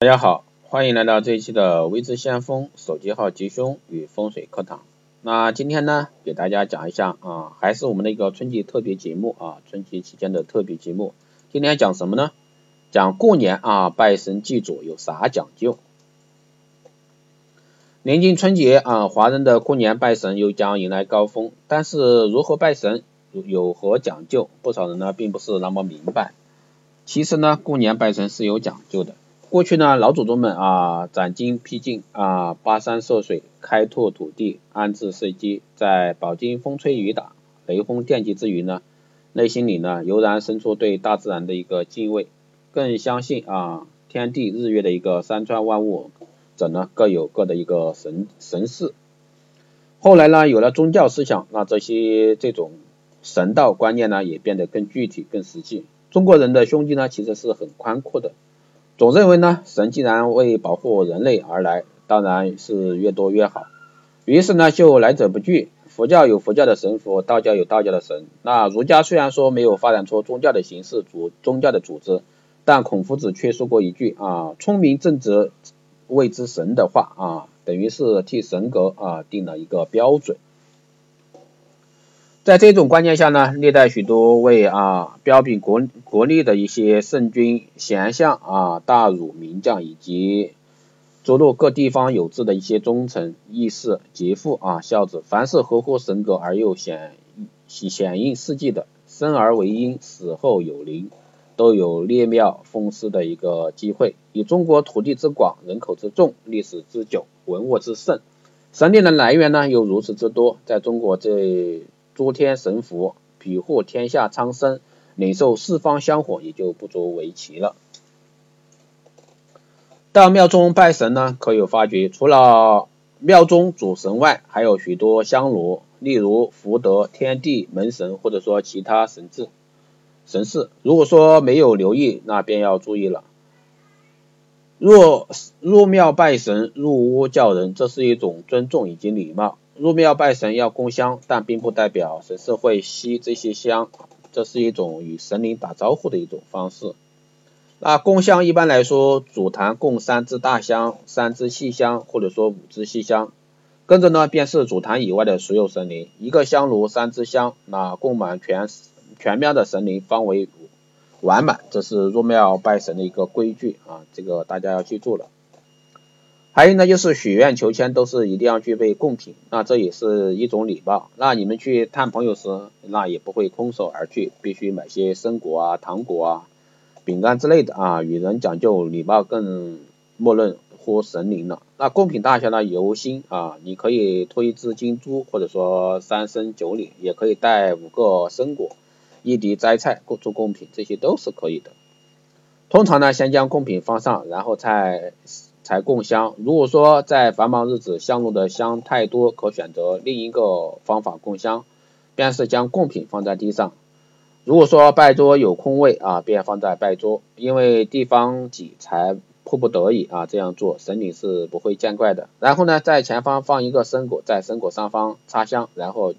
大家好，欢迎来到这一期的微知先锋手机号吉凶与风水课堂。那今天呢，给大家讲一下啊，还是我们的一个春季特别节目啊，春节期间的特别节目。今天讲什么呢？讲过年啊，拜神祭祖有啥讲究？临近春节啊，华人的过年拜神又将迎来高峰，但是如何拜神？有何讲究？不少人呢并不是那么明白。其实呢，过年拜神是有讲究的。过去呢，老祖宗们啊，斩荆辟径啊，跋山涉水，开拓土地，安置社稷，在饱经风吹雨打、雷轰电击之余呢，内心里呢，油然生出对大自然的一个敬畏，更相信啊，天地日月的一个山川万物者呢，各有各的一个神神事。后来呢，有了宗教思想，那这些这种。神道观念呢也变得更具体、更实际。中国人的胸襟呢其实是很宽阔的，总认为呢神既然为保护人类而来，当然是越多越好。于是呢就来者不拒。佛教有佛教的神佛，道教有道教的神。那儒家虽然说没有发展出宗教的形式、组宗教的组织，但孔夫子却说过一句啊：“聪明正直谓之神”的话啊，等于是替神格啊定了一个标准。在这种观念下呢，历代许多位啊彪炳国国力的一些圣君贤相啊大儒名将，以及诸多各地方有志的一些忠臣义士杰父啊孝子，凡是合乎神格而又显显应事迹的，生而为婴，死后有灵，都有列庙封祀的一个机会。以中国土地之广，人口之众，历史之久，文物之盛，神灵的来源呢又如此之多，在中国这。诸天神佛庇护天下苍生，领受四方香火也就不足为奇了。到庙中拜神呢，可有发觉，除了庙中主神外，还有许多香炉，例如福德、天地、门神，或者说其他神智、神事。如果说没有留意，那便要注意了。若入庙拜神，入屋叫人，这是一种尊重以及礼貌。入庙拜神要供香，但并不代表神是会吸这些香，这是一种与神灵打招呼的一种方式。那供香一般来说，主坛供三支大香、三支细香，或者说五支细香，跟着呢便是主坛以外的所有神灵。一个香炉三支香，那供满全全庙的神灵方为完满，这是入庙拜神的一个规矩啊，这个大家要记住了。还有呢，就是许愿求签都是一定要具备贡品，那这也是一种礼貌。那你们去探朋友时，那也不会空手而去，必须买些生果啊、糖果啊、饼干之类的啊，与人讲究礼貌，更默认乎神灵了。那贡品大小呢，由心啊，你可以托一只金猪，或者说三生九里，也可以带五个生果、一碟摘菜做贡品，这些都是可以的。通常呢，先将贡品放上，然后再。才供香。如果说在繁忙日子香炉的香太多，可选择另一个方法供香，便是将贡品放在地上。如果说拜桌有空位啊，便放在拜桌，因为地方挤才迫不得已啊这样做，神灵是不会见怪的。然后呢，在前方放一个生果，在生果上方插香，然后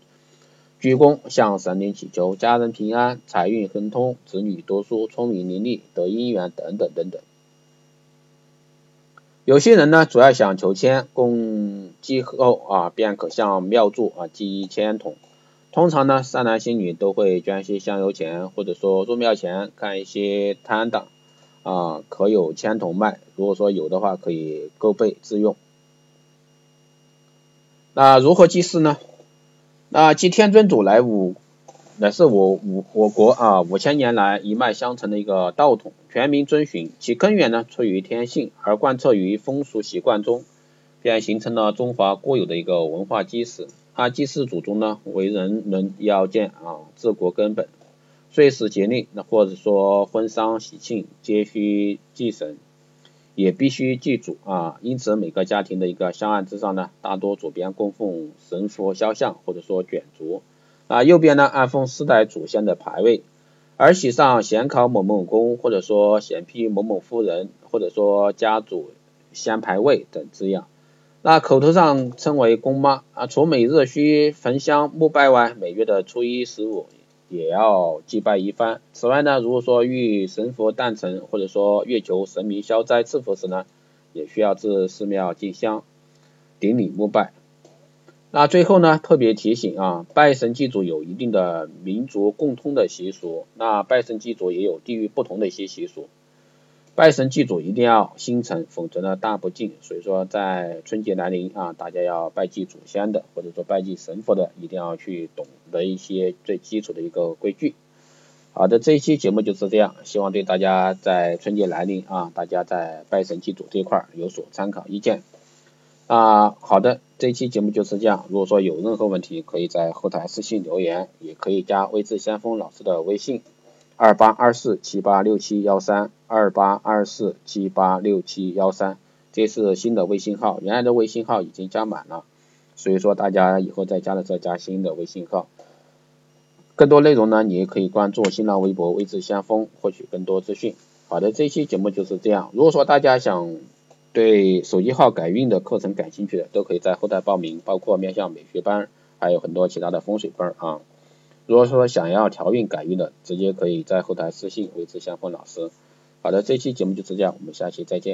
鞠躬向神灵祈求家人平安、财运亨通、子女读书、聪明伶俐、得姻缘等等等等。有些人呢，主要想求签，供祭后啊，便可向庙祝啊寄一签筒。通常呢，善男信女都会捐些香油钱，或者说入庙前看一些摊档啊，可有签筒卖。如果说有的话，可以购备自用。那如何祭祀呢？那祭天尊祖来五。乃是我我我国啊五千年来一脉相承的一个道统，全民遵循。其根源呢出于天性，而贯彻于风俗习惯中，便形成了中华固有的一个文化基石。它祭祀祖宗呢，为人人要件啊，治国根本。岁时节令，那或者说婚丧喜庆，皆需祭神，也必须祭祖啊。因此，每个家庭的一个香案之上呢，大多左边供奉神佛肖像，或者说卷轴。啊，右边呢安奉四代祖先的牌位，而喜上显考某某公，或者说显批某某夫人，或者说家主先牌位等字样。那口头上称为公妈啊。除每日需焚香沐拜外，每月的初一十五也要祭拜一番。此外呢，如果说遇神佛诞辰，或者说月求神明消灾赐福时呢，也需要至寺庙进香，顶礼膜拜。那最后呢，特别提醒啊，拜神祭祖有一定的民族共通的习俗，那拜神祭祖也有地域不同的一些习俗。拜神祭祖一定要心诚，否则呢大不敬。所以说在春节来临啊，大家要拜祭祖先的，或者说拜祭神佛的，一定要去懂得一些最基础的一个规矩。好的，这一期节目就是这样，希望对大家在春节来临啊，大家在拜神祭祖这一块有所参考意见。啊，好的，这期节目就是这样。如果说有任何问题，可以在后台私信留言，也可以加微智先锋老师的微信二八二四七八六七幺三二八二四七八六七幺三，这是新的微信号，原来的微信号已经加满了，所以说大家以后再加的时候加新的微信号。更多内容呢，你也可以关注新浪微博微智先锋，获取更多资讯。好的，这期节目就是这样。如果说大家想对手机号改运的课程感兴趣的，都可以在后台报名，包括面向美学班，还有很多其他的风水班啊。如果说想要调运改运的，直接可以在后台私信维持相锋老师。好的，这期节目就是这样，我们下期再见。